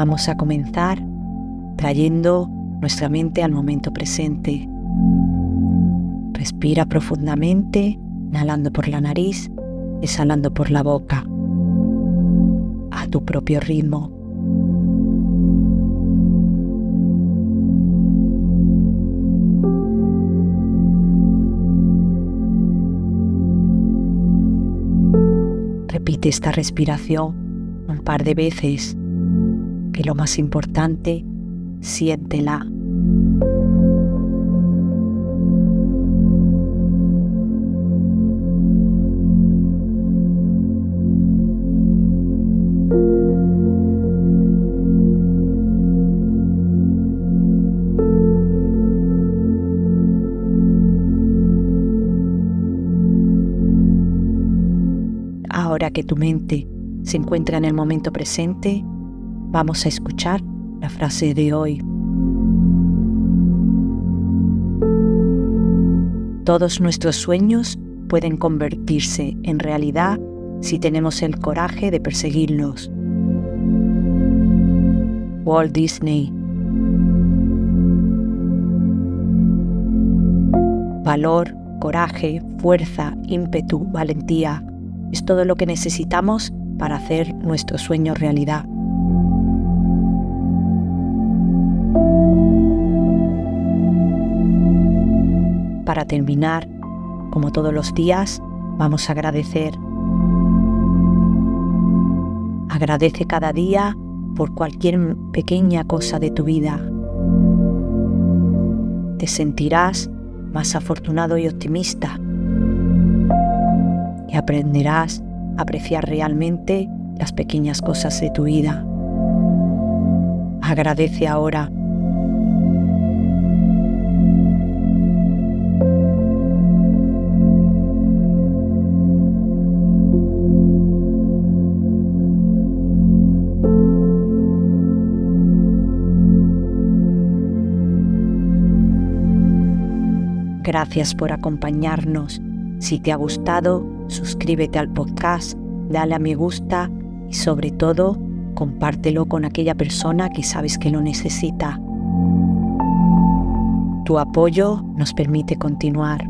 Vamos a comenzar trayendo nuestra mente al momento presente. Respira profundamente, inhalando por la nariz, exhalando por la boca, a tu propio ritmo. Repite esta respiración un par de veces que lo más importante, siéntela. Ahora que tu mente se encuentra en el momento presente, Vamos a escuchar la frase de hoy. Todos nuestros sueños pueden convertirse en realidad si tenemos el coraje de perseguirlos. Walt Disney Valor, coraje, fuerza, ímpetu, valentía es todo lo que necesitamos para hacer nuestro sueño realidad. Para terminar, como todos los días, vamos a agradecer. Agradece cada día por cualquier pequeña cosa de tu vida. Te sentirás más afortunado y optimista. Y aprenderás a apreciar realmente las pequeñas cosas de tu vida. Agradece ahora Gracias por acompañarnos. Si te ha gustado, suscríbete al podcast, dale a me gusta y sobre todo, compártelo con aquella persona que sabes que lo necesita. Tu apoyo nos permite continuar.